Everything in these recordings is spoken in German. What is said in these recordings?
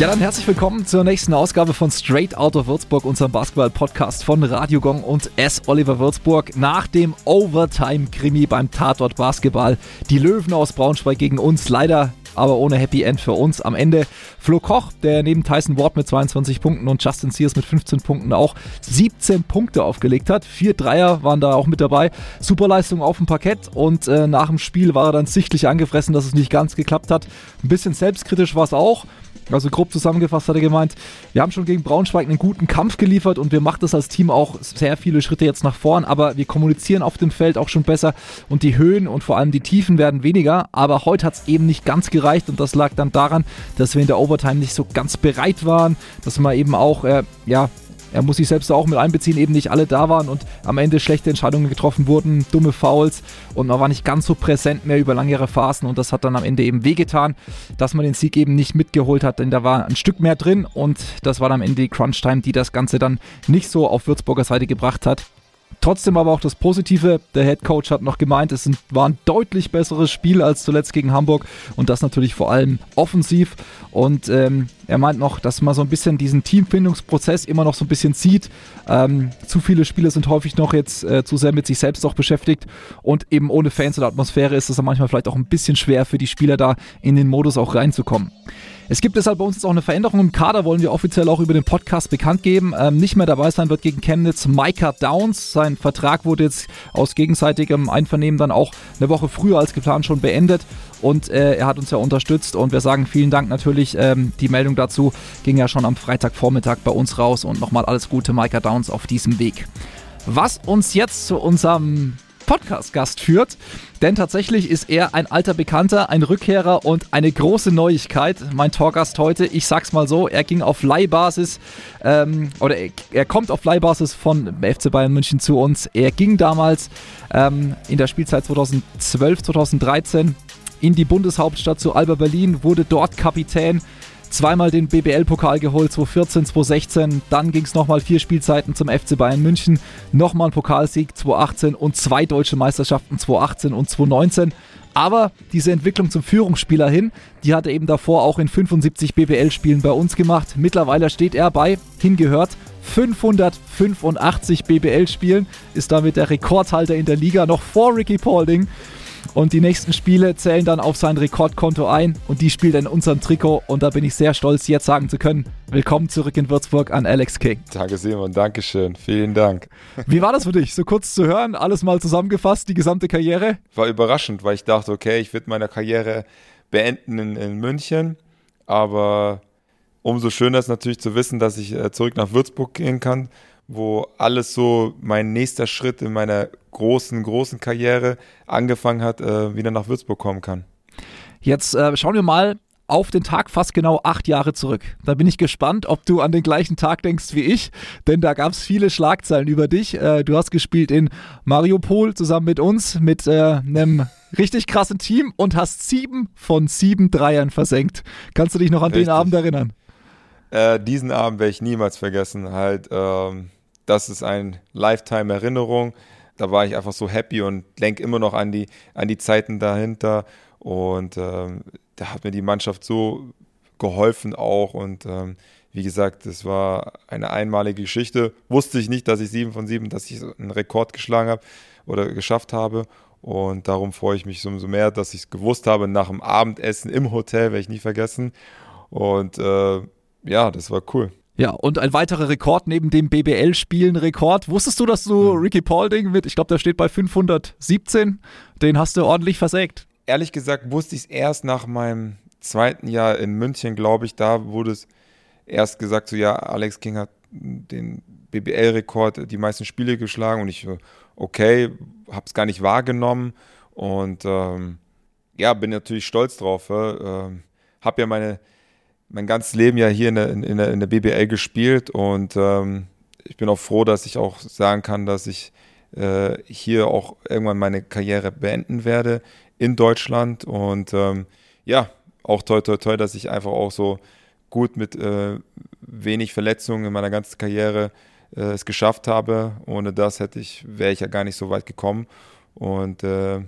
Ja, dann herzlich willkommen zur nächsten Ausgabe von Straight Out of Würzburg, unserem Basketball-Podcast von Radio Gong und S. Oliver Würzburg. Nach dem Overtime-Krimi beim Tatort Basketball. Die Löwen aus Braunschweig gegen uns. Leider aber ohne Happy End für uns. Am Ende Flo Koch, der neben Tyson Ward mit 22 Punkten und Justin Sears mit 15 Punkten auch 17 Punkte aufgelegt hat. Vier Dreier waren da auch mit dabei. Superleistung auf dem Parkett und äh, nach dem Spiel war er dann sichtlich angefressen, dass es nicht ganz geklappt hat. Ein bisschen selbstkritisch war es auch. Also grob zusammengefasst hat er gemeint, wir haben schon gegen Braunschweig einen guten Kampf geliefert und wir machen das als Team auch sehr viele Schritte jetzt nach vorn, aber wir kommunizieren auf dem Feld auch schon besser und die Höhen und vor allem die Tiefen werden weniger, aber heute hat es eben nicht ganz gereicht und das lag dann daran, dass wir in der Overtime nicht so ganz bereit waren, dass wir eben auch, äh, ja, er muss sich selbst auch mit einbeziehen, eben nicht alle da waren und am Ende schlechte Entscheidungen getroffen wurden, dumme Fouls und man war nicht ganz so präsent mehr über langere Phasen und das hat dann am Ende eben wehgetan, dass man den Sieg eben nicht mitgeholt hat, denn da war ein Stück mehr drin und das war dann am Ende die Crunch-Time, die das Ganze dann nicht so auf Würzburger Seite gebracht hat. Trotzdem aber auch das Positive. Der Head Coach hat noch gemeint, es war ein deutlich besseres Spiel als zuletzt gegen Hamburg und das natürlich vor allem offensiv. Und ähm, er meint noch, dass man so ein bisschen diesen Teamfindungsprozess immer noch so ein bisschen sieht. Ähm, zu viele Spieler sind häufig noch jetzt äh, zu sehr mit sich selbst auch beschäftigt und eben ohne Fans oder Atmosphäre ist es dann manchmal vielleicht auch ein bisschen schwer für die Spieler da in den Modus auch reinzukommen. Es gibt deshalb bei uns jetzt auch eine Veränderung im Kader, wollen wir offiziell auch über den Podcast bekannt geben. Ähm, nicht mehr dabei sein wird gegen Chemnitz Micah Downs. Sein Vertrag wurde jetzt aus gegenseitigem Einvernehmen dann auch eine Woche früher als geplant schon beendet und äh, er hat uns ja unterstützt und wir sagen vielen Dank natürlich. Ähm, die Meldung dazu ging ja schon am Freitagvormittag bei uns raus und nochmal alles Gute Micah Downs auf diesem Weg. Was uns jetzt zu unserem Podcast-Gast führt. Denn tatsächlich ist er ein alter Bekannter, ein Rückkehrer und eine große Neuigkeit. Mein Talkgast heute, ich sag's mal so, er ging auf Leihbasis ähm, oder er, er, kommt auf Leihbasis von FC Bayern München zu uns. Er ging damals ähm, in der Spielzeit 2012, 2013 in die Bundeshauptstadt zu Alba Berlin, wurde dort Kapitän zweimal den BBL-Pokal geholt, 2014, 2016. Dann ging es nochmal vier Spielzeiten zum FC Bayern München. Nochmal ein Pokalsieg 2018 und zwei deutsche Meisterschaften 2018 und 2019. Aber diese Entwicklung zum Führungsspieler hin, die hat er eben davor auch in 75 BBL-Spielen bei uns gemacht. Mittlerweile steht er bei, hingehört, 585 BBL-Spielen, ist damit der Rekordhalter in der Liga, noch vor Ricky Paulding. Und die nächsten Spiele zählen dann auf sein Rekordkonto ein und die spielt in unserem Trikot. Und da bin ich sehr stolz, jetzt sagen zu können: Willkommen zurück in Würzburg an Alex King. Danke, Simon. Dankeschön. Vielen Dank. Wie war das für dich? So kurz zu hören, alles mal zusammengefasst, die gesamte Karriere? War überraschend, weil ich dachte, okay, ich würde meine Karriere beenden in, in München. Aber umso schöner ist natürlich zu wissen, dass ich äh, zurück nach Würzburg gehen kann wo alles so mein nächster Schritt in meiner großen, großen Karriere angefangen hat, äh, wieder nach Würzburg kommen kann. Jetzt äh, schauen wir mal auf den Tag fast genau acht Jahre zurück. Da bin ich gespannt, ob du an den gleichen Tag denkst wie ich, denn da gab es viele Schlagzeilen über dich. Äh, du hast gespielt in Mariupol zusammen mit uns, mit äh, einem richtig krassen Team und hast sieben von sieben Dreiern versenkt. Kannst du dich noch an Richtig. den Abend erinnern? Äh, diesen Abend werde ich niemals vergessen. Halt, ähm, das ist eine Lifetime-Erinnerung. Da war ich einfach so happy und denke immer noch an die, an die Zeiten dahinter. Und ähm, da hat mir die Mannschaft so geholfen auch. Und ähm, wie gesagt, es war eine einmalige Geschichte. Wusste ich nicht, dass ich sieben von sieben, dass ich einen Rekord geschlagen habe oder geschafft habe. Und darum freue ich mich umso mehr, dass ich es gewusst habe nach dem Abendessen im Hotel, werde ich nie vergessen. Und äh, ja, das war cool. Ja, und ein weiterer Rekord neben dem BBL-Spielen-Rekord. Wusstest du, dass du. Ricky Paulding mit, ich glaube, der steht bei 517, den hast du ordentlich versägt? Ehrlich gesagt wusste ich es erst nach meinem zweiten Jahr in München, glaube ich. Da wurde es erst gesagt, so ja, Alex King hat den BBL-Rekord, die meisten Spiele geschlagen und ich, okay, habe es gar nicht wahrgenommen und ähm, ja, bin natürlich stolz drauf. Äh, habe ja meine mein ganzes Leben ja hier in der, in der, in der BBL gespielt und ähm, ich bin auch froh, dass ich auch sagen kann, dass ich äh, hier auch irgendwann meine Karriere beenden werde in Deutschland und ähm, ja, auch toi toi toi, dass ich einfach auch so gut mit äh, wenig Verletzungen in meiner ganzen Karriere äh, es geschafft habe. Ohne das hätte ich, wäre ich ja gar nicht so weit gekommen. Und äh,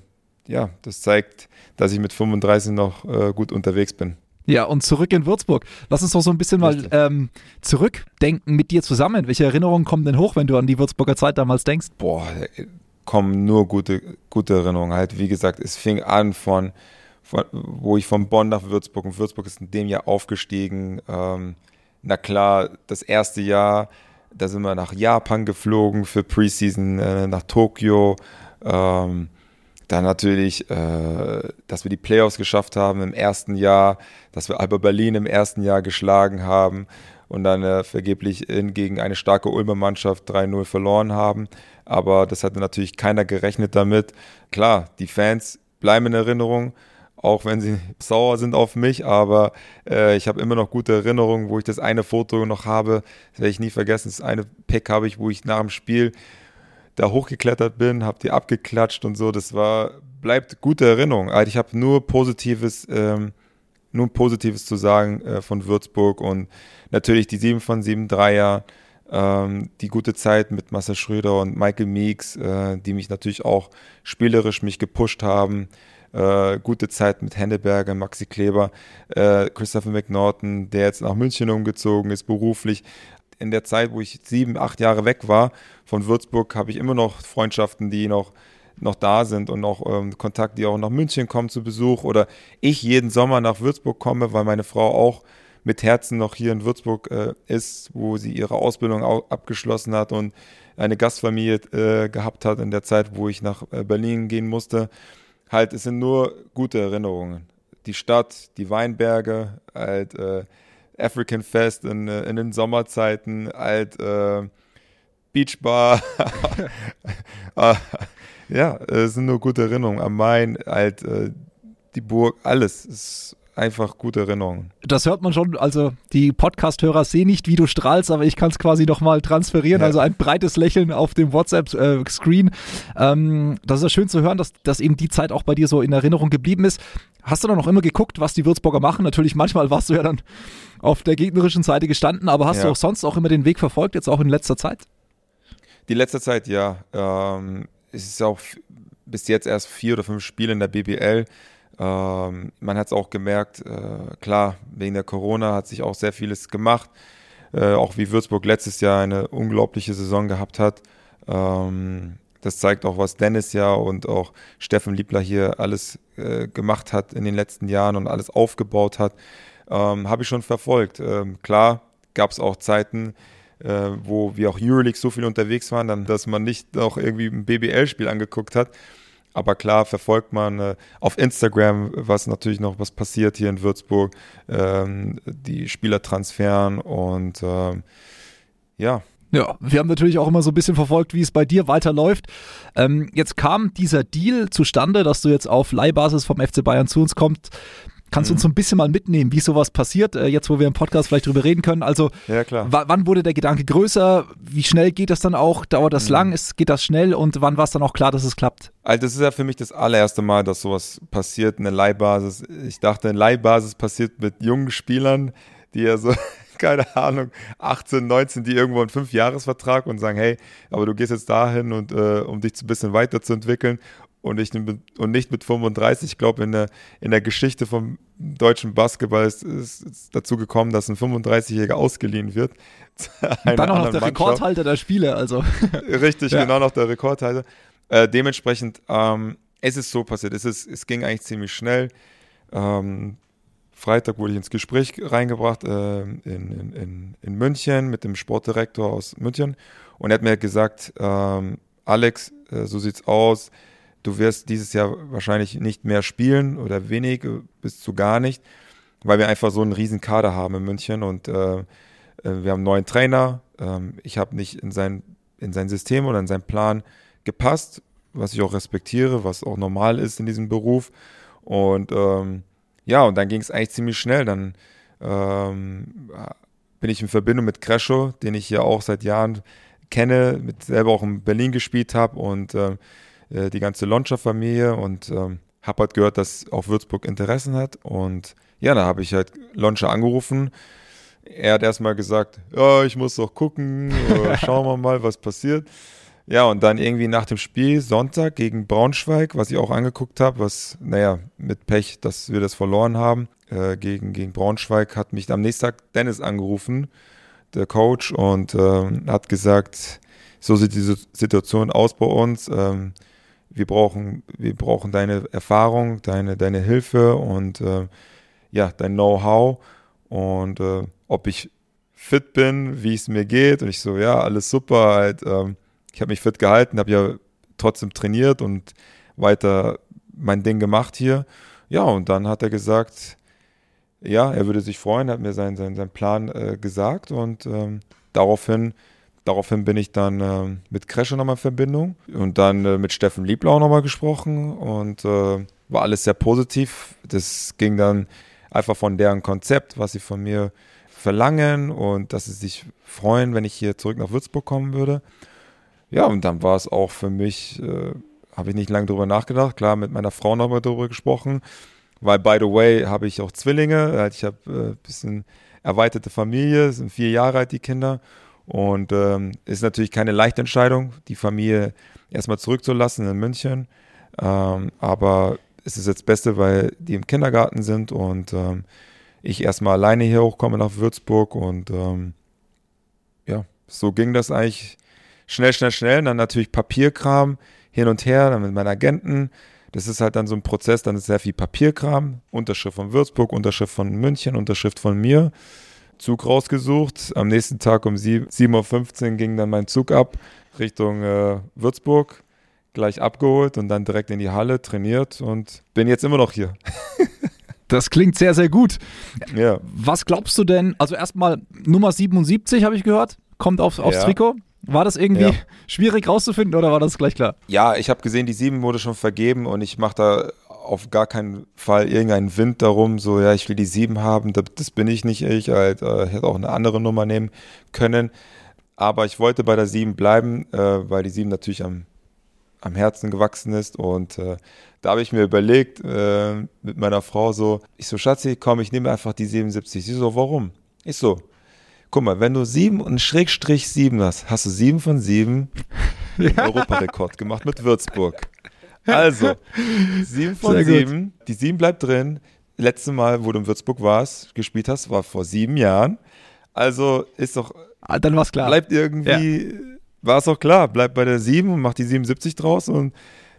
ja, das zeigt, dass ich mit 35 noch äh, gut unterwegs bin. Ja, und zurück in Würzburg. Lass uns doch so ein bisschen mal ähm, zurückdenken mit dir zusammen. Welche Erinnerungen kommen denn hoch, wenn du an die Würzburger Zeit damals denkst? Boah, kommen nur gute, gute Erinnerungen. Halt, wie gesagt, es fing an von, von wo ich von Bonn nach Würzburg und Würzburg ist in dem Jahr aufgestiegen. Ähm, na klar, das erste Jahr, da sind wir nach Japan geflogen für Preseason, äh, nach Tokio. Ähm, dann natürlich, äh, dass wir die Playoffs geschafft haben im ersten Jahr, dass wir Alba Berlin im ersten Jahr geschlagen haben und dann äh, vergeblich in, gegen eine starke Ulmer Mannschaft 3-0 verloren haben. Aber das hatte natürlich keiner gerechnet damit. Klar, die Fans bleiben in Erinnerung, auch wenn sie sauer sind auf mich, aber äh, ich habe immer noch gute Erinnerungen, wo ich das eine Foto noch habe, das werde ich nie vergessen. Das eine Pick habe ich, wo ich nach dem Spiel da hochgeklettert bin, habe die abgeklatscht und so. Das war, bleibt gute Erinnerung. Also ich habe nur Positives, ähm, nur Positives zu sagen äh, von Würzburg und natürlich die 7 von 7 Dreier, ähm, die gute Zeit mit Marcel Schröder und Michael Meeks, äh, die mich natürlich auch spielerisch mich gepusht haben. Äh, gute Zeit mit Henneberger, Maxi Kleber, äh, Christopher McNaughton, der jetzt nach München umgezogen ist, beruflich in der Zeit, wo ich sieben, acht Jahre weg war von Würzburg, habe ich immer noch Freundschaften, die noch, noch da sind und noch ähm, Kontakt, die auch nach München kommen zu Besuch oder ich jeden Sommer nach Würzburg komme, weil meine Frau auch mit Herzen noch hier in Würzburg äh, ist, wo sie ihre Ausbildung abgeschlossen hat und eine Gastfamilie äh, gehabt hat in der Zeit, wo ich nach äh, Berlin gehen musste. Halt, es sind nur gute Erinnerungen. Die Stadt, die Weinberge, halt, äh, African Fest in, äh, in den Sommerzeiten, halt äh, Beachbar. Ah, ja, es sind nur gute Erinnerungen. Am Main, halt äh, die Burg, alles. ist einfach gute Erinnerungen. Das hört man schon, also die Podcast-Hörer sehen nicht, wie du strahlst, aber ich kann es quasi nochmal transferieren. Ja. Also ein breites Lächeln auf dem WhatsApp-Screen. Ähm, das ist ja schön zu hören, dass, dass eben die Zeit auch bei dir so in Erinnerung geblieben ist. Hast du dann noch immer geguckt, was die Würzburger machen? Natürlich, manchmal warst du ja dann auf der gegnerischen Seite gestanden, aber hast ja. du auch sonst auch immer den Weg verfolgt, jetzt auch in letzter Zeit? Die letzte Zeit, ja. Ähm, es ist auch bis jetzt erst vier oder fünf Spiele in der BBL. Ähm, man hat es auch gemerkt, äh, klar, wegen der Corona hat sich auch sehr vieles gemacht. Äh, auch wie Würzburg letztes Jahr eine unglaubliche Saison gehabt hat. Ähm, das zeigt auch, was Dennis ja und auch Steffen Liebler hier alles äh, gemacht hat in den letzten Jahren und alles aufgebaut hat. Ähm, Habe ich schon verfolgt. Ähm, klar gab es auch Zeiten, äh, wo wir auch Euroleague so viel unterwegs waren, dann, dass man nicht noch irgendwie ein BBL-Spiel angeguckt hat. Aber klar verfolgt man äh, auf Instagram, was natürlich noch was passiert hier in Würzburg, ähm, die Spieler transferen und ähm, ja. Ja, wir haben natürlich auch immer so ein bisschen verfolgt, wie es bei dir weiterläuft. Ähm, jetzt kam dieser Deal zustande, dass du jetzt auf Leihbasis vom FC Bayern zu uns kommst. Kannst du mhm. uns so ein bisschen mal mitnehmen, wie sowas passiert, äh, jetzt wo wir im Podcast vielleicht drüber reden können? Also, ja, wann wurde der Gedanke größer? Wie schnell geht das dann auch? Dauert das mhm. lang? Ist, geht das schnell? Und wann war es dann auch klar, dass es klappt? Also, das ist ja für mich das allererste Mal, dass sowas passiert, eine Leihbasis. Ich dachte, eine Leihbasis passiert mit jungen Spielern, die ja so keine Ahnung, 18, 19, die irgendwo einen Fünfjahresvertrag und sagen, hey, aber du gehst jetzt dahin und äh, um dich ein bisschen weiterzuentwickeln und, ich, und nicht mit 35. Ich glaube, in der, in der Geschichte vom deutschen Basketball ist, es dazu gekommen, dass ein 35-Jähriger ausgeliehen wird. Und dann auch noch der Mannschaft. Rekordhalter der Spiele, also. Richtig, ja. genau noch der Rekordhalter. Äh, dementsprechend, ähm, es ist so passiert. Es, ist, es ging eigentlich ziemlich schnell. Ähm, Freitag wurde ich ins Gespräch reingebracht äh, in, in, in, München mit dem Sportdirektor aus München und er hat mir gesagt, ähm, Alex, äh, so sieht's aus du wirst dieses Jahr wahrscheinlich nicht mehr spielen oder wenig bis zu gar nicht, weil wir einfach so einen riesen Kader haben in München und äh, äh wir haben einen neuen Trainer. Ähm, ich habe nicht in sein, in sein System oder in seinen Plan gepasst, was ich auch respektiere, was auch normal ist in diesem Beruf. Und ähm, ja, und dann ging es eigentlich ziemlich schnell. Dann ähm, bin ich in Verbindung mit Crescho, den ich ja auch seit Jahren kenne, mit selber auch in Berlin gespielt habe und äh, äh, die ganze Launcher-Familie und ähm, habe halt gehört, dass auch Würzburg Interessen hat. Und ja, da habe ich halt Launcher angerufen. Er hat erstmal gesagt, ja, ich muss doch gucken, schauen wir mal, was passiert. Ja, und dann irgendwie nach dem Spiel Sonntag gegen Braunschweig, was ich auch angeguckt habe, was, naja, mit Pech, dass wir das verloren haben, äh, gegen, gegen Braunschweig, hat mich am nächsten Tag Dennis angerufen, der Coach, und äh, hat gesagt, so sieht die Situation aus bei uns. Ähm, wir brauchen, wir brauchen deine Erfahrung, deine, deine Hilfe und äh, ja, dein Know-how und äh, ob ich fit bin, wie es mir geht. Und ich so, ja, alles super. Halt, ähm, ich habe mich fit gehalten, habe ja trotzdem trainiert und weiter mein Ding gemacht hier. Ja, und dann hat er gesagt, ja, er würde sich freuen, hat mir seinen, seinen, seinen Plan äh, gesagt und ähm, daraufhin, daraufhin bin ich dann äh, mit Kresche nochmal in Verbindung und dann äh, mit Steffen Lieblau nochmal gesprochen und äh, war alles sehr positiv. Das ging dann einfach von deren Konzept, was sie von mir verlangen und dass sie sich freuen, wenn ich hier zurück nach Würzburg kommen würde. Ja, und dann war es auch für mich, äh, habe ich nicht lange darüber nachgedacht. Klar, mit meiner Frau nochmal darüber gesprochen, weil, by the way, habe ich auch Zwillinge. Halt, ich habe ein äh, bisschen erweiterte Familie, sind vier Jahre alt die Kinder. Und ähm, ist natürlich keine leichte Entscheidung, die Familie erstmal zurückzulassen in München. Ähm, aber es ist jetzt das Beste, weil die im Kindergarten sind und ähm, ich erstmal alleine hier hochkomme nach Würzburg und ähm, ja, so ging das eigentlich schnell, schnell, schnell. Und dann natürlich Papierkram hin und her, dann mit meinen Agenten. Das ist halt dann so ein Prozess, dann ist sehr viel Papierkram, Unterschrift von Würzburg, Unterschrift von München, Unterschrift von mir. Zug rausgesucht. Am nächsten Tag um 7.15 Uhr ging dann mein Zug ab Richtung äh, Würzburg. Gleich abgeholt und dann direkt in die Halle trainiert und bin jetzt immer noch hier. Das klingt sehr, sehr gut. Ja. Was glaubst du denn? Also erstmal Nummer 77 habe ich gehört, kommt auf, aufs ja. Trikot. War das irgendwie ja. schwierig rauszufinden oder war das gleich klar? Ja, ich habe gesehen, die 7 wurde schon vergeben und ich mache da auf gar keinen Fall irgendeinen Wind darum, so ja, ich will die 7 haben, das, das bin ich nicht ich, halt, äh, hätte auch eine andere Nummer nehmen können. Aber ich wollte bei der 7 bleiben, äh, weil die 7 natürlich am, am Herzen gewachsen ist und äh, da habe ich mir überlegt, äh, mit meiner Frau so, ich so, Schatzi, komm, ich nehme einfach die 77. Sie so, warum? Ich so, guck mal, wenn du 7 und Schrägstrich 7 hast, hast du 7 von 7 ja. Europarekord gemacht mit Würzburg. Also, 7 von Sehr 7, gut. die 7 bleibt drin. Letzte Mal, wo du in Würzburg warst, gespielt hast, war vor sieben Jahren. Also ist doch. Ah, dann war's klar. Bleibt irgendwie, ja. war es auch klar, bleibt bei der 7 und macht die 77 draus und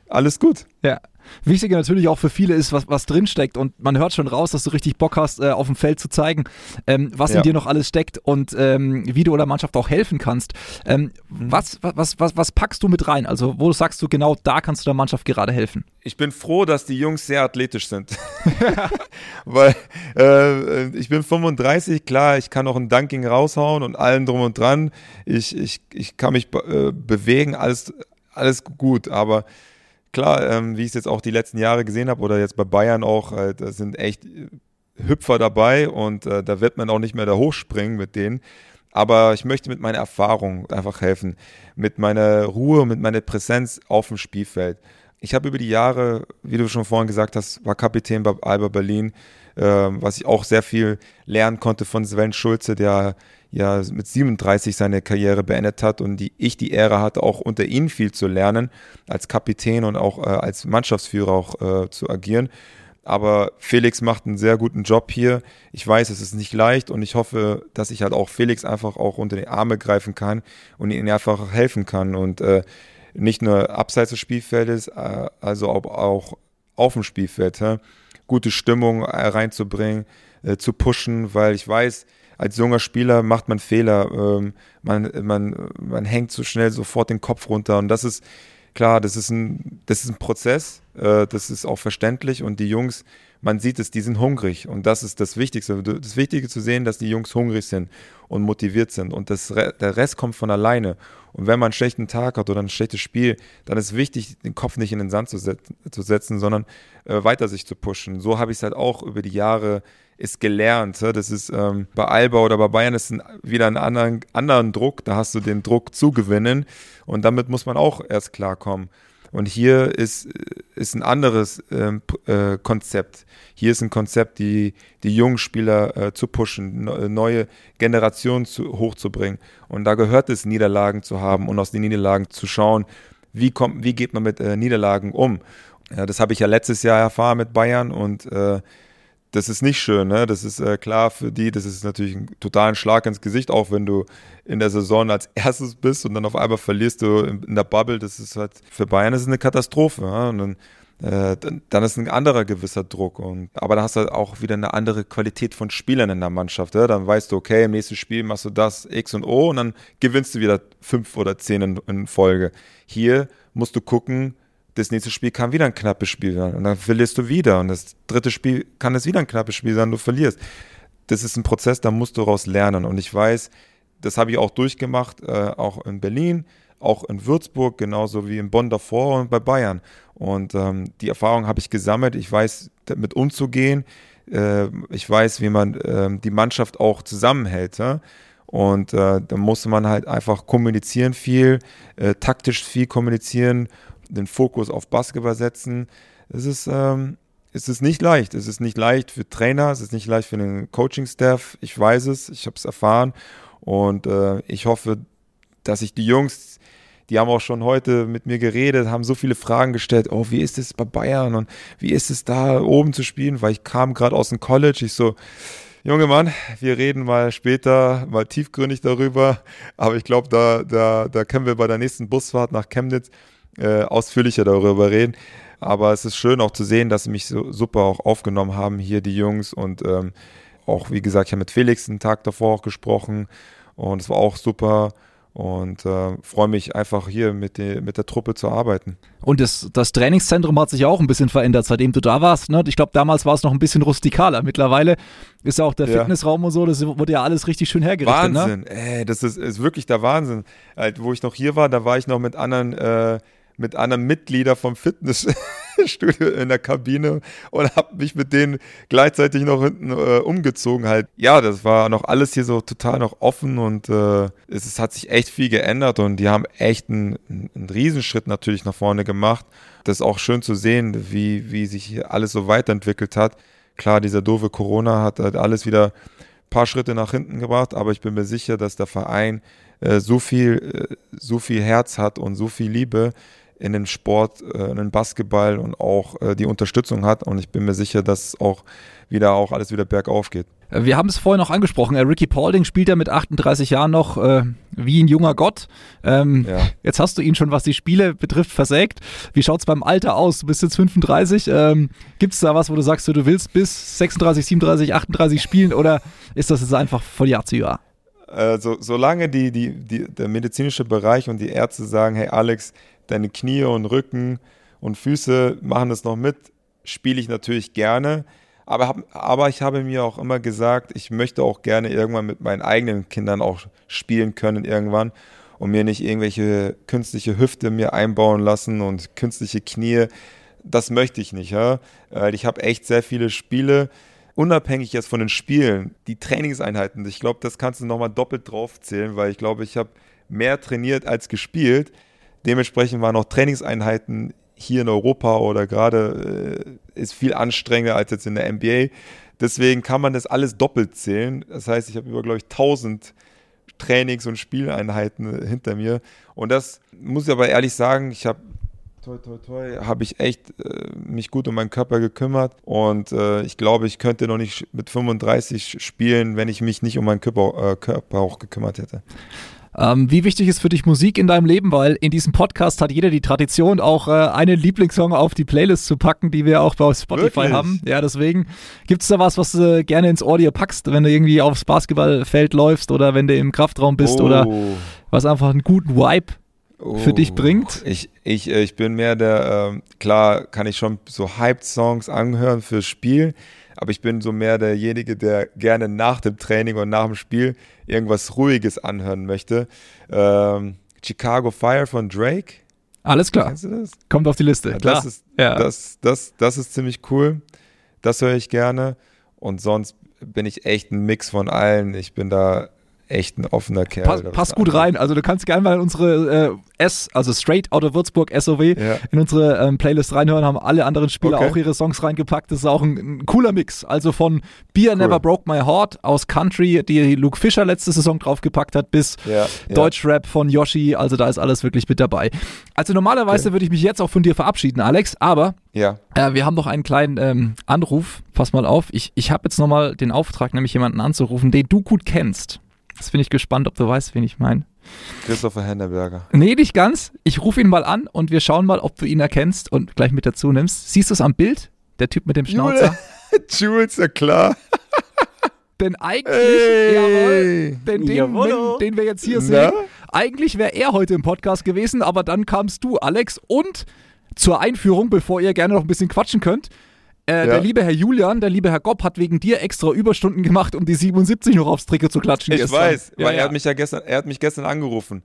alles gut. Ja. Wichtiger natürlich auch für viele ist, was, was drinsteckt. Und man hört schon raus, dass du richtig Bock hast, äh, auf dem Feld zu zeigen, ähm, was ja. in dir noch alles steckt und ähm, wie du oder Mannschaft auch helfen kannst. Ähm, was, was, was, was packst du mit rein? Also, wo sagst du genau, da kannst du der Mannschaft gerade helfen? Ich bin froh, dass die Jungs sehr athletisch sind. Weil äh, ich bin 35, klar, ich kann auch ein Dunking raushauen und allen drum und dran. Ich, ich, ich kann mich äh, bewegen, alles, alles gut, aber klar, ähm, wie ich es jetzt auch die letzten Jahre gesehen habe oder jetzt bei Bayern auch, äh, da sind echt äh, Hüpfer dabei und äh, da wird man auch nicht mehr da hochspringen mit denen. Aber ich möchte mit meiner Erfahrung einfach helfen, mit meiner Ruhe, mit meiner Präsenz auf dem Spielfeld. Ich habe über die Jahre, wie du schon vorhin gesagt hast, war Kapitän bei Alba Berlin, äh, was ich auch sehr viel lernen konnte von Sven Schulze, der ja mit 37 seine Karriere beendet hat und die, ich die Ehre hatte, auch unter ihm viel zu lernen, als Kapitän und auch äh, als Mannschaftsführer auch äh, zu agieren. Aber Felix macht einen sehr guten Job hier. Ich weiß, es ist nicht leicht und ich hoffe, dass ich halt auch Felix einfach auch unter die Arme greifen kann und ihm einfach helfen kann und äh, nicht nur abseits des Spielfeldes, äh, also auch, auch auf dem Spielfeld, hä? gute Stimmung äh, reinzubringen, äh, zu pushen, weil ich weiß, als junger Spieler macht man Fehler, ähm, man, man, man hängt so schnell sofort den Kopf runter und das ist klar, das ist ein, das ist ein Prozess, äh, das ist auch verständlich und die Jungs, man sieht es, die sind hungrig und das ist das Wichtigste. Das Wichtige zu sehen, dass die Jungs hungrig sind und motiviert sind und das, der Rest kommt von alleine. Und wenn man einen schlechten Tag hat oder ein schlechtes Spiel, dann ist wichtig, den Kopf nicht in den Sand zu, set zu setzen, sondern äh, weiter sich zu pushen. So habe ich es halt auch über die Jahre ist gelernt. Das ist ähm, bei Alba oder bei Bayern ist ein, wieder ein anderen, anderen Druck. Da hast du den Druck zu gewinnen und damit muss man auch erst klarkommen. Und hier ist, ist ein anderes ähm, äh, Konzept. Hier ist ein Konzept, die, die jungen Spieler äh, zu pushen, neue Generationen zu, hochzubringen. Und da gehört es, Niederlagen zu haben und aus den Niederlagen zu schauen, wie, kommt, wie geht man mit äh, Niederlagen um. Ja, das habe ich ja letztes Jahr erfahren mit Bayern und äh, das ist nicht schön, ne? Das ist äh, klar für die, das ist natürlich ein totalen Schlag ins Gesicht, auch wenn du in der Saison als erstes bist und dann auf einmal verlierst du in, in der Bubble. Das ist halt für Bayern ist eine Katastrophe. Ja? Und dann, äh, dann, dann, ist ein anderer gewisser Druck. Und, aber dann hast du halt auch wieder eine andere Qualität von Spielern in der Mannschaft. Ja? Dann weißt du, okay, im nächsten Spiel machst du das X und O und dann gewinnst du wieder fünf oder zehn in, in Folge. Hier musst du gucken, das nächste Spiel kann wieder ein knappes Spiel sein und dann verlierst du wieder und das dritte Spiel kann es wieder ein knappes Spiel sein, du verlierst. Das ist ein Prozess, da musst du daraus lernen und ich weiß, das habe ich auch durchgemacht, äh, auch in Berlin, auch in Würzburg, genauso wie in Bonn davor und bei Bayern. Und ähm, die Erfahrung habe ich gesammelt. Ich weiß, damit umzugehen. Äh, ich weiß, wie man äh, die Mannschaft auch zusammenhält. Ja? Und äh, da muss man halt einfach kommunizieren viel, äh, taktisch viel kommunizieren den Fokus auf Basketball setzen. Es ist, ähm, es ist nicht leicht. Es ist nicht leicht für Trainer, es ist nicht leicht für den Coaching-Staff. Ich weiß es, ich habe es erfahren und äh, ich hoffe, dass ich die Jungs, die haben auch schon heute mit mir geredet, haben so viele Fragen gestellt. Oh, wie ist es bei Bayern und wie ist es da oben zu spielen? Weil ich kam gerade aus dem College. Ich so, Junge Mann, wir reden mal später, mal tiefgründig darüber. Aber ich glaube, da, da, da können wir bei der nächsten Busfahrt nach Chemnitz äh, ausführlicher darüber reden. Aber es ist schön auch zu sehen, dass sie mich so super auch aufgenommen haben, hier die Jungs. Und ähm, auch, wie gesagt, ich habe mit Felix einen Tag davor auch gesprochen und es war auch super und äh, freue mich einfach hier mit, die, mit der Truppe zu arbeiten. Und das, das Trainingszentrum hat sich auch ein bisschen verändert, seitdem du da warst. Ne? Ich glaube, damals war es noch ein bisschen rustikaler. Mittlerweile ist ja auch der ja. Fitnessraum und so, das wurde ja alles richtig schön hergerichtet. Ne? Wahnsinn, ne? ey, das ist, ist wirklich der Wahnsinn. Halt, wo ich noch hier war, da war ich noch mit anderen äh, mit anderen Mitgliedern vom Fitnessstudio in der Kabine und habe mich mit denen gleichzeitig noch hinten äh, umgezogen halt. Ja, das war noch alles hier so total noch offen und äh, es, es, hat sich echt viel geändert und die haben echt einen, einen Riesenschritt natürlich nach vorne gemacht. Das ist auch schön zu sehen, wie, wie sich alles so weiterentwickelt hat. Klar, dieser doofe Corona hat halt alles wieder ein paar Schritte nach hinten gebracht, aber ich bin mir sicher, dass der Verein äh, so viel, äh, so viel Herz hat und so viel Liebe, in den Sport, äh, in den Basketball und auch äh, die Unterstützung hat. Und ich bin mir sicher, dass auch wieder auch alles wieder bergauf geht. Äh, wir haben es vorher noch angesprochen. Ricky Paulding spielt ja mit 38 Jahren noch äh, wie ein junger Gott. Ähm, ja. Jetzt hast du ihn schon, was die Spiele betrifft, versägt. Wie schaut es beim Alter aus? Du bist jetzt 35. Ähm, Gibt es da was, wo du sagst, du willst bis 36, 37, 38 spielen oder ist das jetzt einfach von Jahr zu Jahr? Also, solange die, die, die, der medizinische Bereich und die Ärzte sagen, hey Alex, deine Knie und Rücken und Füße machen das noch mit, spiele ich natürlich gerne. Aber, hab, aber ich habe mir auch immer gesagt, ich möchte auch gerne irgendwann mit meinen eigenen Kindern auch spielen können irgendwann und mir nicht irgendwelche künstliche Hüfte mir einbauen lassen und künstliche Knie. Das möchte ich nicht. Ja? Ich habe echt sehr viele Spiele, unabhängig jetzt von den Spielen, die Trainingseinheiten. Ich glaube, das kannst du nochmal doppelt draufzählen, weil ich glaube, ich habe mehr trainiert als gespielt. Dementsprechend waren auch Trainingseinheiten hier in Europa oder gerade äh, ist viel anstrengender als jetzt in der NBA. Deswegen kann man das alles doppelt zählen. Das heißt, ich habe über, glaube ich, 1000 Trainings- und Spieleinheiten hinter mir. Und das muss ich aber ehrlich sagen, ich habe toi toi toi, habe ich echt äh, mich gut um meinen Körper gekümmert und äh, ich glaube, ich könnte noch nicht mit 35 spielen, wenn ich mich nicht um meinen Körper, äh, Körper auch gekümmert hätte. Ähm, wie wichtig ist für dich Musik in deinem Leben? Weil in diesem Podcast hat jeder die Tradition, auch äh, einen Lieblingssong auf die Playlist zu packen, die wir auch bei Spotify Wirklich? haben. Ja, deswegen gibt es da was, was du gerne ins Ohr dir packst, wenn du irgendwie aufs Basketballfeld läufst oder wenn du im Kraftraum bist oh. oder was einfach einen guten Vibe für oh. dich bringt? Ich, ich, äh, ich bin mehr der, ähm, klar kann ich schon so Hype-Songs anhören fürs Spiel, aber ich bin so mehr derjenige, der gerne nach dem Training und nach dem Spiel irgendwas Ruhiges anhören möchte. Ähm, Chicago Fire von Drake. Alles klar. Kennst du das? Kommt auf die Liste. Ja, klar. Das, ist, ja. das, das, das ist ziemlich cool. Das höre ich gerne. Und sonst bin ich echt ein Mix von allen. Ich bin da echt ein offener Kerl. Pass, passt gut rein. Also du kannst gerne mal in unsere äh, S, also Straight Out of Würzburg SOW, ja. in unsere ähm, Playlist reinhören. Haben alle anderen Spieler okay. auch ihre Songs reingepackt. Das ist auch ein, ein cooler Mix. Also von Beer cool. Never Broke My Heart aus Country, die Luke Fischer letzte Saison draufgepackt hat, bis ja, Deutschrap von Yoshi. Also da ist alles wirklich mit dabei. Also normalerweise okay. würde ich mich jetzt auch von dir verabschieden, Alex, aber ja. Äh, wir haben noch einen kleinen ähm, Anruf. Pass mal auf. Ich, ich habe jetzt nochmal den Auftrag, nämlich jemanden anzurufen, den du gut kennst. Jetzt bin ich gespannt, ob du weißt, wen ich meine. Christopher Henneberger. Nee, nicht ganz. Ich rufe ihn mal an und wir schauen mal, ob du ihn erkennst und gleich mit dazu nimmst. Siehst du es am Bild? Der Typ mit dem Schnauzer? Jules, ja klar. denn eigentlich, hey. jawohl, denn den, den, den, wir jetzt hier Na? sehen, eigentlich wäre er heute im Podcast gewesen, aber dann kamst du, Alex, und zur Einführung, bevor ihr gerne noch ein bisschen quatschen könnt, äh, ja. Der liebe Herr Julian, der liebe Herr Gopp hat wegen dir extra Überstunden gemacht, um die 77 noch aufs Trikot zu klatschen. Ich gestern. weiß, ja, weil ja. er hat mich ja gestern, er hat mich gestern angerufen.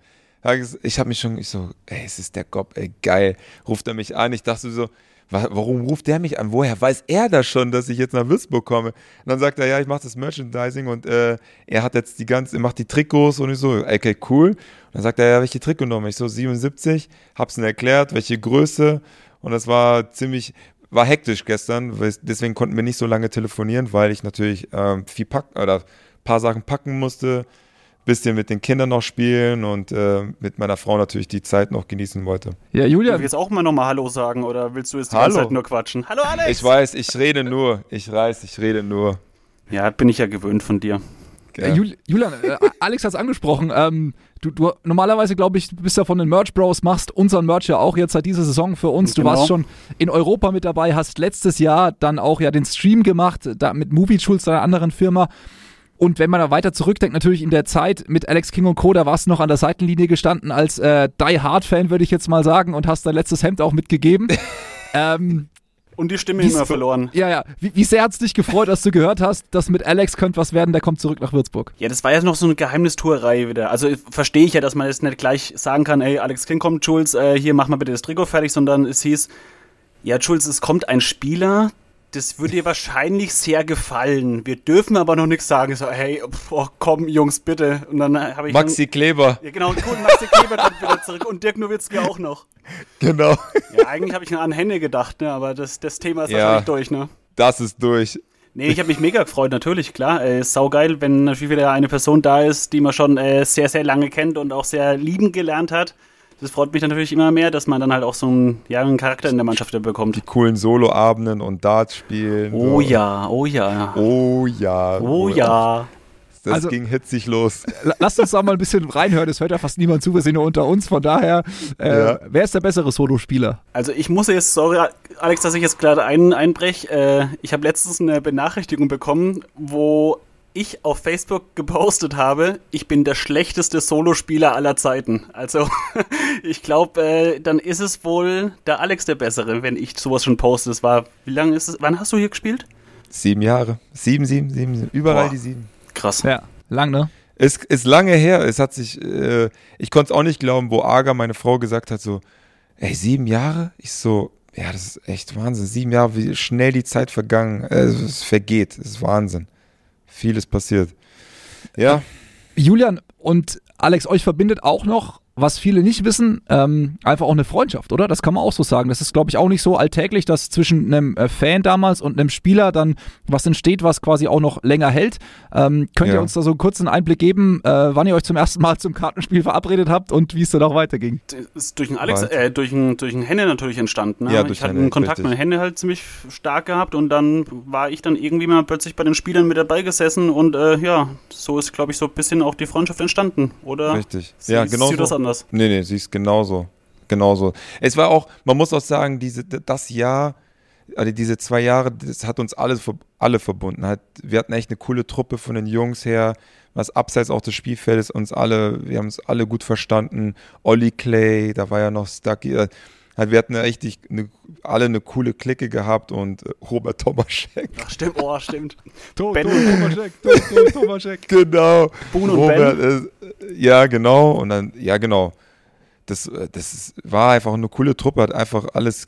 Ich habe mich schon, ich so, ey, es ist der Gopp, ey, geil. Ruft er mich an. Ich dachte so, warum ruft der mich an? Woher weiß er das schon, dass ich jetzt nach Würzburg komme? Und dann sagt er, ja, ich mache das Merchandising und äh, er hat jetzt die ganze, er macht die Trikots und ich so, okay, cool. Und dann sagt er, ja, welche Trikotnummer? Ich so, 77, hab's ihm erklärt, welche Größe. Und das war ziemlich, war hektisch gestern, deswegen konnten wir nicht so lange telefonieren, weil ich natürlich ähm, viel packen oder ein paar Sachen packen musste, bisschen mit den Kindern noch spielen und äh, mit meiner Frau natürlich die Zeit noch genießen wollte. Ja, Julia. Willst du jetzt auch mal nochmal Hallo sagen oder willst du jetzt die Hallo. ganze Zeit nur quatschen? Hallo Alex! Ich weiß, ich rede nur. Ich weiß, ich rede nur. Ja, bin ich ja gewöhnt von dir. Ja. Julian, äh, Alex hat es angesprochen. Ähm, du, du, normalerweise, glaube ich, du bist ja von den Merch Bros, machst unseren Merch ja auch jetzt seit dieser Saison für uns. Du genau. warst schon in Europa mit dabei, hast letztes Jahr dann auch ja den Stream gemacht, da mit Movie Tools, deiner anderen Firma. Und wenn man da weiter zurückdenkt, natürlich in der Zeit mit Alex King und Co., da warst du noch an der Seitenlinie gestanden als äh, Die Hard Fan, würde ich jetzt mal sagen, und hast dein letztes Hemd auch mitgegeben. ähm, und die Stimme immer verloren. Ja, ja. Wie, wie sehr hat es dich gefreut, dass du gehört hast, dass mit Alex könnte was werden, der kommt zurück nach Würzburg? Ja, das war ja noch so eine Geheimnistuerei wieder. Also verstehe ich ja, dass man jetzt nicht gleich sagen kann, ey, Alex King kommt, Jules, äh, hier, mach mal bitte das Trikot fertig, sondern es hieß, ja, Jules, es kommt ein Spieler, das würde dir wahrscheinlich sehr gefallen. Wir dürfen aber noch nichts sagen. So, hey, oh, komm, Jungs, bitte. Und dann habe ich. Maxi dann, Kleber. Ja, genau, cool, Maxi Kleber kommt wieder zurück und Dirk Nowitzki auch noch. Genau. Ja, eigentlich habe ich an Hände gedacht, ne? aber das, das Thema ist ja, wahrscheinlich durch, ne? Das ist durch. Nee, ich habe mich mega gefreut, natürlich, klar. Äh, saugeil, wenn natürlich wieder eine Person da ist, die man schon äh, sehr, sehr lange kennt und auch sehr lieben gelernt hat das freut mich natürlich immer mehr, dass man dann halt auch so einen, ja, einen Charakter in der Mannschaft bekommt. Die coolen Soloabenden und Darts spielen. Oh so. ja, oh ja. Oh ja. Oh ja. Das also, ging hitzig los. Lasst uns da mal ein bisschen reinhören. Es hört ja fast niemand zu. Wir sind nur unter uns. Von daher, äh, ja. wer ist der bessere Solospieler? Also ich muss jetzt, sorry Alex, dass ich jetzt gerade ein, einbreche. Äh, ich habe letztens eine Benachrichtigung bekommen, wo ich auf Facebook gepostet habe, ich bin der schlechteste Solospieler aller Zeiten. Also ich glaube, äh, dann ist es wohl der Alex der Bessere, wenn ich sowas schon poste. Das war, wie lange ist es? Wann hast du hier gespielt? Sieben Jahre. Sieben, sieben, sieben, sieben. überall Boah. die sieben. Krass. Ja, lang, ne? Es ist lange her. Es hat sich, äh, ich konnte es auch nicht glauben, wo Aga, meine Frau, gesagt hat, so, ey, sieben Jahre? Ich so, ja, das ist echt Wahnsinn. Sieben Jahre, wie schnell die Zeit vergangen, äh, es vergeht. Das ist Wahnsinn vieles passiert. Ja. Julian und Alex, euch verbindet auch noch was viele nicht wissen, ähm, einfach auch eine Freundschaft, oder? Das kann man auch so sagen. Das ist, glaube ich, auch nicht so alltäglich, dass zwischen einem äh, Fan damals und einem Spieler dann was entsteht, was quasi auch noch länger hält. Ähm, könnt ja. ihr uns da so einen kurzen Einblick geben, äh, wann ihr euch zum ersten Mal zum Kartenspiel verabredet habt und wie es dann auch weiterging? Das ist durch einen Alex, äh, durch einen, durch einen Henne natürlich entstanden. Ne? Ja, durch ich hatte einen Kontakt richtig. mit Henne halt ziemlich stark gehabt und dann war ich dann irgendwie mal plötzlich bei den Spielern mit dabei gesessen und äh, ja, so ist, glaube ich, so ein bisschen auch die Freundschaft entstanden, oder? Richtig. Ja, genau. das anders? Anders. Nee, nee, sie ist genauso. Genauso. Es war auch, man muss auch sagen, diese, das Jahr, also diese zwei Jahre, das hat uns alle, alle verbunden. wir hatten echt eine coole Truppe von den Jungs her, was abseits auch des Spielfeldes uns alle, wir haben uns alle gut verstanden. Olli Clay, da war ja noch Stucky. Äh, wir hatten echt eine, alle eine coole Clique gehabt und äh, Robert Tomaschek. Ach, stimmt, oh, stimmt. To, ben. Tomaschek, to, to, Tomaschek. genau. Boon und Robert, Ben. Äh, ja, genau. Und dann, ja, genau. Das, äh, das war einfach eine coole Truppe, hat einfach alles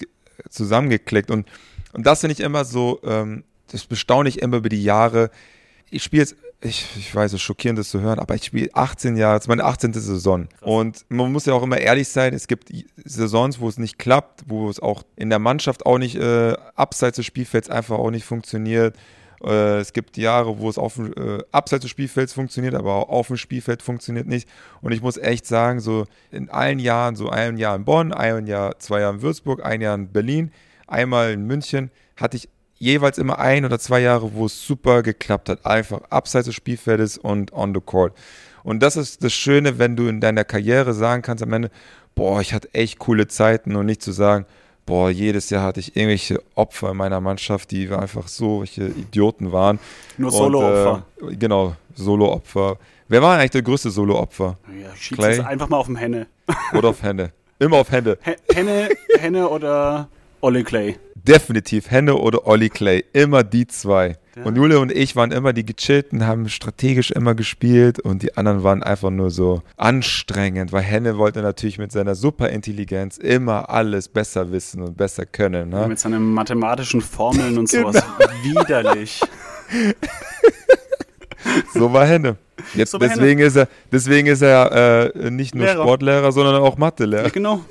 zusammengeklickt. Und, und das finde ich immer so, ähm, das bestaune ich immer über die Jahre. Ich spiele jetzt ich, ich weiß, es ist schockierend, das zu hören, aber ich spiele 18 Jahre, das ist meine 18. Saison. Und man muss ja auch immer ehrlich sein, es gibt Saisons, wo es nicht klappt, wo es auch in der Mannschaft auch nicht, äh, abseits des Spielfelds einfach auch nicht funktioniert. Äh, es gibt Jahre, wo es auf, äh, abseits des Spielfelds funktioniert, aber auch auf dem Spielfeld funktioniert nicht. Und ich muss echt sagen, so in allen Jahren, so ein Jahr in Bonn, ein Jahr, zwei Jahre in Würzburg, ein Jahr in Berlin, einmal in München, hatte ich jeweils immer ein oder zwei Jahre, wo es super geklappt hat. Einfach abseits des Spielfeldes und on the court. Und das ist das Schöne, wenn du in deiner Karriere sagen kannst am Ende, boah, ich hatte echt coole Zeiten und nicht zu sagen, boah, jedes Jahr hatte ich irgendwelche Opfer in meiner Mannschaft, die einfach so welche Idioten waren. Nur Solo-Opfer. Äh, genau, Solo-Opfer. Wer war eigentlich der größte Solo-Opfer? Ja, es einfach mal auf dem Henne. Oder auf Henne. Immer auf Hände. Henne, Henne oder Olli Clay. Definitiv Henne oder Olli Clay. Immer die zwei. Ja. Und Jule und ich waren immer die gechillten, haben strategisch immer gespielt und die anderen waren einfach nur so anstrengend, weil Henne wollte natürlich mit seiner Superintelligenz immer alles besser wissen und besser können. Ne? mit seinen mathematischen Formeln und sowas. Genau. Widerlich. so war Henne. Jetzt, so deswegen, Henne. Ist er, deswegen ist er äh, nicht nur Lehrer. Sportlehrer, sondern auch Mathelehrer. Ja, genau.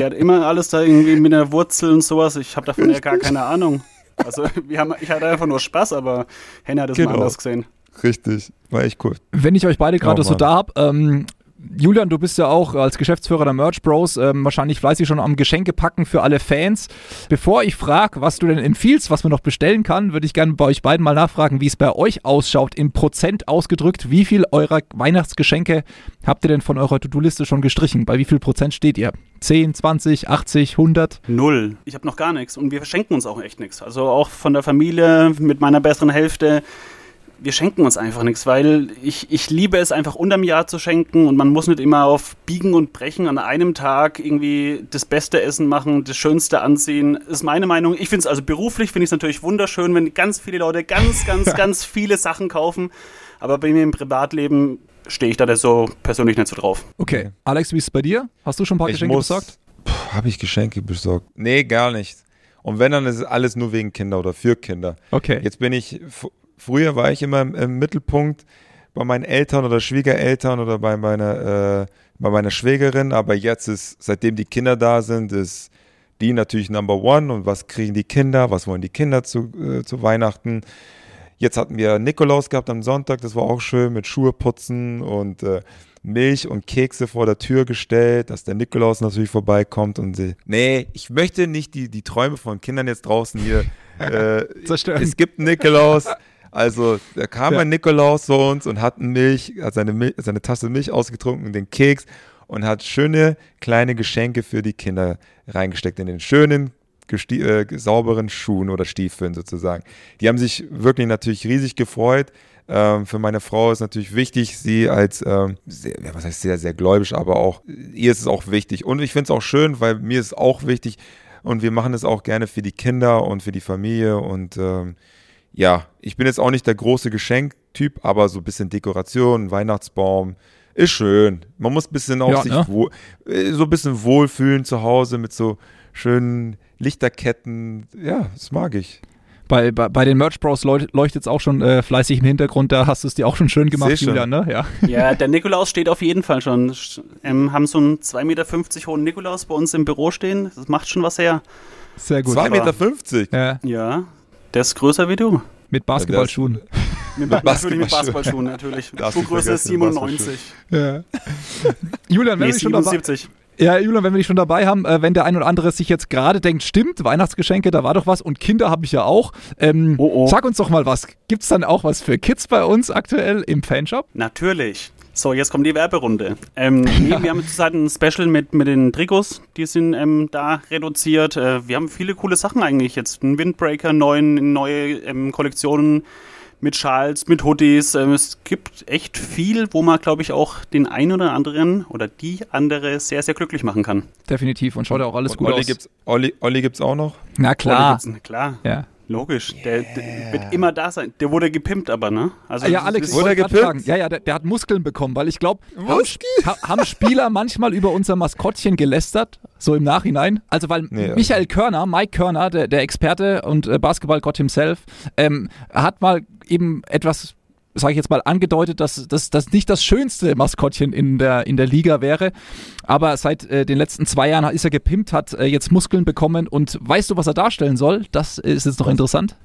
Der hat immer alles da irgendwie mit der Wurzel und sowas. Ich habe davon ja gar keine Ahnung. Also wir haben, ich hatte einfach nur Spaß, aber Henny hat es genau. mal anders gesehen. Richtig, war echt cool. Wenn ich euch beide gerade oh, so da habe, ähm, Julian, du bist ja auch als Geschäftsführer der Merch Bros ähm, wahrscheinlich fleißig schon am Geschenke packen für alle Fans. Bevor ich frage, was du denn empfiehlst, was man noch bestellen kann, würde ich gerne bei euch beiden mal nachfragen, wie es bei euch ausschaut, in Prozent ausgedrückt. Wie viel eurer Weihnachtsgeschenke habt ihr denn von eurer To-Do-Liste schon gestrichen? Bei wie viel Prozent steht ihr? 10, 20, 80, 100? Null. Ich habe noch gar nichts und wir verschenken uns auch echt nichts. Also auch von der Familie mit meiner besseren Hälfte wir schenken uns einfach nichts, weil ich, ich liebe es einfach unterm Jahr zu schenken und man muss nicht immer auf Biegen und Brechen an einem Tag irgendwie das beste Essen machen, das Schönste anziehen, ist meine Meinung. Ich finde es also beruflich, finde ich es natürlich wunderschön, wenn ganz viele Leute ganz, ganz, ganz viele Sachen kaufen, aber bei mir im Privatleben stehe ich da so persönlich nicht so drauf. Okay, Alex, wie ist es bei dir? Hast du schon ein paar ich Geschenke muss, besorgt? Habe ich Geschenke besorgt? Nee, gar nicht. Und wenn, dann ist es alles nur wegen Kinder oder für Kinder. Okay. Jetzt bin ich Früher war ich immer im, im Mittelpunkt bei meinen Eltern oder Schwiegereltern oder bei meiner, äh, bei meiner Schwägerin, aber jetzt ist, seitdem die Kinder da sind, ist die natürlich Number One. Und was kriegen die Kinder, was wollen die Kinder zu, äh, zu Weihnachten. Jetzt hatten wir Nikolaus gehabt am Sonntag, das war auch schön mit Schuhe putzen und äh, Milch und Kekse vor der Tür gestellt, dass der Nikolaus natürlich vorbeikommt und sie, nee, ich möchte nicht die, die Träume von Kindern jetzt draußen hier äh, zerstören. Es gibt Nikolaus, also da kam ja. ein Nikolaus zu uns und hat Milch, hat seine, Milch, seine Tasse Milch ausgetrunken, den Keks und hat schöne kleine Geschenke für die Kinder reingesteckt in den schönen äh, sauberen Schuhen oder Stiefeln sozusagen. Die haben sich wirklich natürlich riesig gefreut. Ähm, für meine Frau ist natürlich wichtig, sie als, ähm, sehr, was heißt sehr, sehr gläubig, aber auch, ihr ist es auch wichtig. Und ich finde es auch schön, weil mir ist es auch wichtig und wir machen es auch gerne für die Kinder und für die Familie und ähm, ja, ich bin jetzt auch nicht der große Geschenktyp, aber so ein bisschen Dekoration, Weihnachtsbaum ist schön. Man muss ein bisschen auch ja, sich ne? wohl, äh, so ein bisschen wohlfühlen zu Hause mit so schönen Lichterketten. Ja, das mag ich. Bei, bei, bei den Merch Bros leuchtet es auch schon äh, fleißig im Hintergrund, da hast du es dir auch schon schön gemacht, Julian, ne? Ja. ja, der Nikolaus steht auf jeden Fall schon. Ähm, haben so einen 2,50 Meter hohen Nikolaus bei uns im Büro stehen. Das macht schon was her. Sehr gut. 2,50 Meter? Ja. ja. Der ist größer wie du. Mit Basketballschuhen. Mit, mit Basketballschuhen. mit Basketballschuhen, natürlich. Schuhgröße ist 97. Ja. Julian, wenn nee, wir schon dabei, ja, Julian, wenn wir dich schon dabei haben, äh, wenn der ein oder andere sich jetzt gerade denkt, stimmt, Weihnachtsgeschenke, da war doch was und Kinder habe ich ja auch. Ähm, oh, oh. Sag uns doch mal was. Gibt es dann auch was für Kids bei uns aktuell im Fanshop? Natürlich. So, jetzt kommt die Werberunde. Ähm, nee, wir haben zurzeit ein Special mit, mit den Trikots, die sind ähm, da reduziert. Äh, wir haben viele coole Sachen eigentlich jetzt. Ein Windbreaker, neuen, neue ähm, Kollektionen mit Schals, mit Hoodies. Ähm, es gibt echt viel, wo man, glaube ich, auch den einen oder anderen oder die andere sehr, sehr glücklich machen kann. Definitiv und schaut ja auch alles und gut Olli aus. Gibt's, Olli, Olli gibt's auch noch? Na klar. Olli gibt's, klar. Ja. Logisch, der, der, wird immer da sein. Der wurde gepimpt, aber, ne? Also, ja, Alex, wurde gepimpt? Ja, ja, der, der, hat Muskeln bekommen, weil ich glaube, haben, haben, Spieler manchmal über unser Maskottchen gelästert, so im Nachhinein. Also, weil nee, Michael Körner, Mike Körner, der, der Experte und äh, Basketballgott himself, ähm, hat mal eben etwas sage ich jetzt mal, angedeutet, dass das nicht das schönste Maskottchen in der, in der Liga wäre. Aber seit äh, den letzten zwei Jahren ist er gepimpt, hat äh, jetzt Muskeln bekommen und weißt du, was er darstellen soll? Das ist jetzt noch interessant.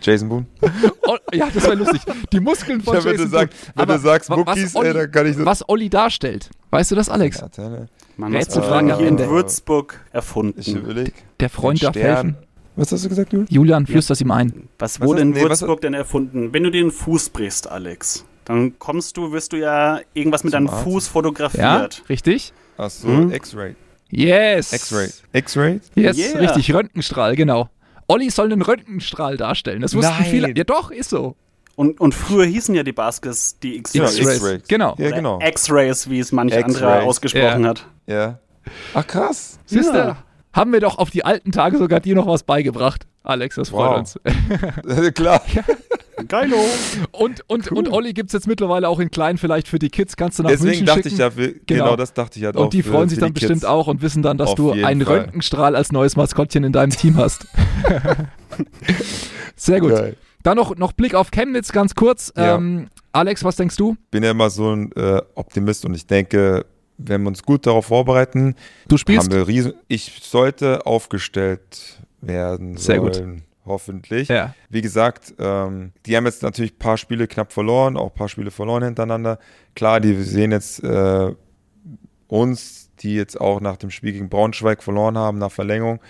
Jason Boone. Oh, ja, das wäre lustig. Die Muskeln von ja, Jason sag, Boone. Wenn Aber du sagst Muckis, ey, dann kann ich so Was Olli darstellt. Weißt du das, Alex? Ja, Man hat Fragen hier in Würzburg erfunden. Ich überleg. Der Freund darf helfen. Was hast du gesagt, Julian? Julian, flüster ja. ihm ein. Was wurde in nee, Würzburg denn erfunden? Wenn du den Fuß brichst, Alex, dann kommst du, wirst du ja irgendwas mit deinem Fuß fotografiert. Ja, richtig. Ach so, hm? X-Ray. Yes. X-Ray. X-Ray? Yes, yeah. richtig. Röntgenstrahl, genau. Olli soll einen Röntgenstrahl darstellen. Das wussten Nein. viele. Ja, doch, ist so. Und, und früher hießen ja die Baskets die X-Rays. X-Rays. Genau. Ja, genau. X-Rays, wie es manch anderer ausgesprochen ja. hat. Ja. Ach krass. Siehst du? Ja. Haben wir doch auf die alten Tage sogar dir noch was beigebracht. Alex, das freut wow. uns. Klar. Geilo. Und, und, cool. und Olli gibt es jetzt mittlerweile auch in klein, vielleicht für die Kids. Kannst du nach Deswegen München dachte schicken. ich ja, genau. genau das dachte ich halt und auch. Und die freuen für, sich dann bestimmt auch und wissen dann, dass du einen Fall. Röntgenstrahl als neues Maskottchen in deinem Team hast. Sehr gut. Geil. Dann noch, noch Blick auf Chemnitz ganz kurz. Ja. Ähm, Alex, was denkst du? Ich bin ja immer so ein äh, Optimist und ich denke, wenn wir uns gut darauf vorbereiten, du spielst? haben wir riesen. Ich sollte aufgestellt werden Sehr sollen. Gut. Hoffentlich. Ja. Wie gesagt, ähm, die haben jetzt natürlich ein paar Spiele knapp verloren, auch ein paar Spiele verloren hintereinander. Klar, die sehen jetzt äh, uns, die jetzt auch nach dem Spiel gegen Braunschweig verloren haben, nach Verlängerung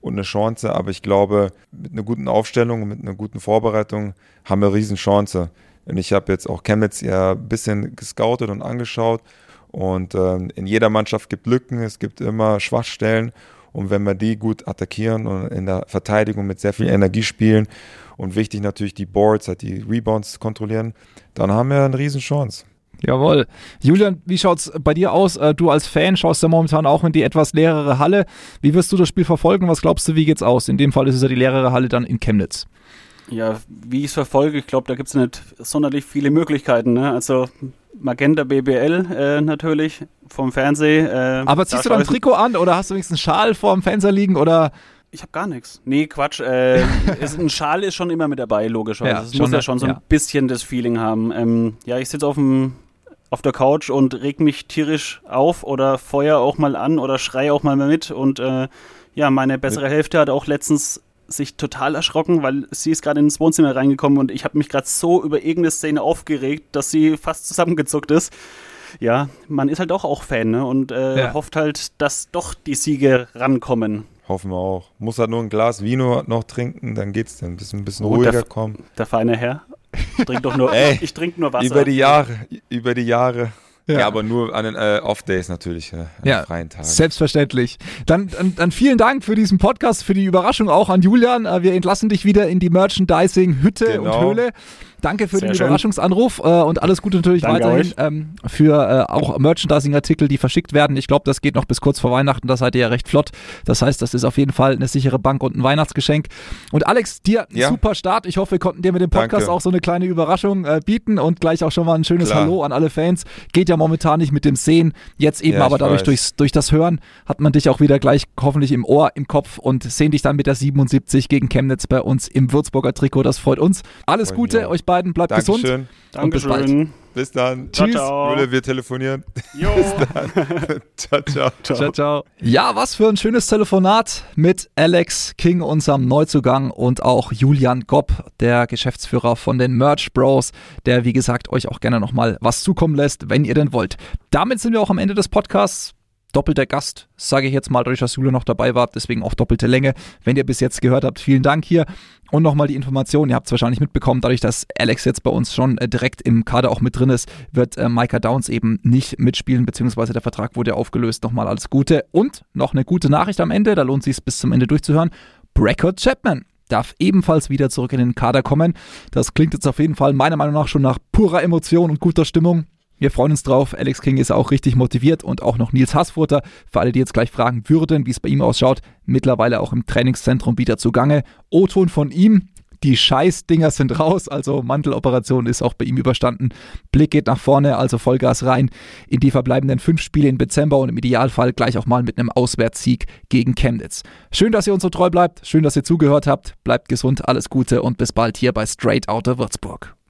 und eine Chance. Aber ich glaube, mit einer guten Aufstellung und mit einer guten Vorbereitung haben wir eine Riesenchance. Und ich habe jetzt auch Chemnitz ja ein bisschen gescoutet und angeschaut. Und ähm, in jeder Mannschaft gibt Lücken, es gibt immer Schwachstellen. Und wenn wir die gut attackieren und in der Verteidigung mit sehr viel Energie spielen und wichtig natürlich die Boards, halt die Rebounds kontrollieren, dann haben wir eine Riesenchance. Jawohl. Julian, wie schaut's bei dir aus? Äh, du als Fan schaust ja momentan auch in die etwas leerere Halle. Wie wirst du das Spiel verfolgen? Was glaubst du, wie geht's aus? In dem Fall ist es ja die leerere Halle dann in Chemnitz. Ja, wie ich es verfolge, ich glaube, da gibt es nicht sonderlich viele Möglichkeiten. Ne? Also Magenta BBL äh, natürlich vom Fernsehen. Äh, Aber ziehst da du dein Trikot an oder hast du wenigstens einen Schal vor dem Fernseher liegen oder? Ich habe gar nichts. Nee, Quatsch. Äh, ist, ein Schal ist schon immer mit dabei, logischerweise. Ja, es muss ja schon so ein ja. bisschen das Feeling haben. Ähm, ja, ich sitze auf dem auf der Couch und reg mich tierisch auf oder feuer auch mal an oder schrei auch mal mit. Und äh, ja, meine bessere Hälfte hat auch letztens sich total erschrocken, weil sie ist gerade ins Wohnzimmer reingekommen und ich habe mich gerade so über irgendeine Szene aufgeregt, dass sie fast zusammengezuckt ist. Ja, man ist halt auch, auch Fan ne? und äh, ja. hofft halt, dass doch die Siege rankommen. Hoffen wir auch. Muss halt nur ein Glas Vino noch trinken, dann geht's dann. Ein bisschen, ein bisschen ruhiger der, kommen. Der feine Herr. Ich trinke doch nur, Ey, ich trinke nur Wasser. Über die Jahre, über die Jahre. Ja. ja, aber nur an den äh, Off-Days natürlich, äh, an ja, freien Tagen. Selbstverständlich. Dann, dann, dann, vielen Dank für diesen Podcast, für die Überraschung auch an Julian. Äh, wir entlassen dich wieder in die Merchandising-Hütte genau. und Höhle. Danke für Sehr den schön. Überraschungsanruf äh, und alles Gute natürlich Danke weiterhin ähm, für äh, auch Merchandising-Artikel, die verschickt werden. Ich glaube, das geht noch bis kurz vor Weihnachten, da seid ihr ja recht flott. Das heißt, das ist auf jeden Fall eine sichere Bank und ein Weihnachtsgeschenk. Und Alex, dir ja. super Start. Ich hoffe, wir konnten dir mit dem Podcast Danke. auch so eine kleine Überraschung äh, bieten und gleich auch schon mal ein schönes Klar. Hallo an alle Fans. Geht ja momentan nicht mit dem Sehen, jetzt eben ja, aber dadurch durchs, durch das Hören hat man dich auch wieder gleich hoffentlich im Ohr, im Kopf und sehen dich dann mit der 77 gegen Chemnitz bei uns im Würzburger Trikot. Das freut uns. Alles Gute euch beiden, bleibt Dankeschön. gesund. Dankeschön. Und bis bald. Bis dann. Tschüss. Ciao, ciao. wir telefonieren. Jo. Bis dann. ciao, ciao. Ciao, ciao. Ja, was für ein schönes Telefonat mit Alex King, unserem Neuzugang und auch Julian Gopp, der Geschäftsführer von den Merch Bros, der wie gesagt euch auch gerne nochmal was zukommen lässt, wenn ihr denn wollt. Damit sind wir auch am Ende des Podcasts doppelter Gast, sage ich jetzt mal, dadurch, dass Jule noch dabei war, deswegen auch doppelte Länge. Wenn ihr bis jetzt gehört habt, vielen Dank hier. Und nochmal die Information, ihr habt es wahrscheinlich mitbekommen, dadurch, dass Alex jetzt bei uns schon äh, direkt im Kader auch mit drin ist, wird äh, Micah Downs eben nicht mitspielen, beziehungsweise der Vertrag wurde aufgelöst. Nochmal alles Gute. Und noch eine gute Nachricht am Ende, da lohnt es sich bis zum Ende durchzuhören. Brackett Chapman darf ebenfalls wieder zurück in den Kader kommen. Das klingt jetzt auf jeden Fall meiner Meinung nach schon nach purer Emotion und guter Stimmung. Wir freuen uns drauf. Alex King ist auch richtig motiviert und auch noch Nils Hassfurter. Für alle, die jetzt gleich fragen würden, wie es bei ihm ausschaut, mittlerweile auch im Trainingszentrum wieder zugange. O-Ton von ihm. Die Scheißdinger sind raus, also Manteloperation ist auch bei ihm überstanden. Blick geht nach vorne, also Vollgas rein in die verbleibenden fünf Spiele im Dezember und im Idealfall gleich auch mal mit einem Auswärtssieg gegen Chemnitz. Schön, dass ihr uns so treu bleibt, schön, dass ihr zugehört habt. Bleibt gesund, alles Gute und bis bald hier bei Straight Outta Würzburg.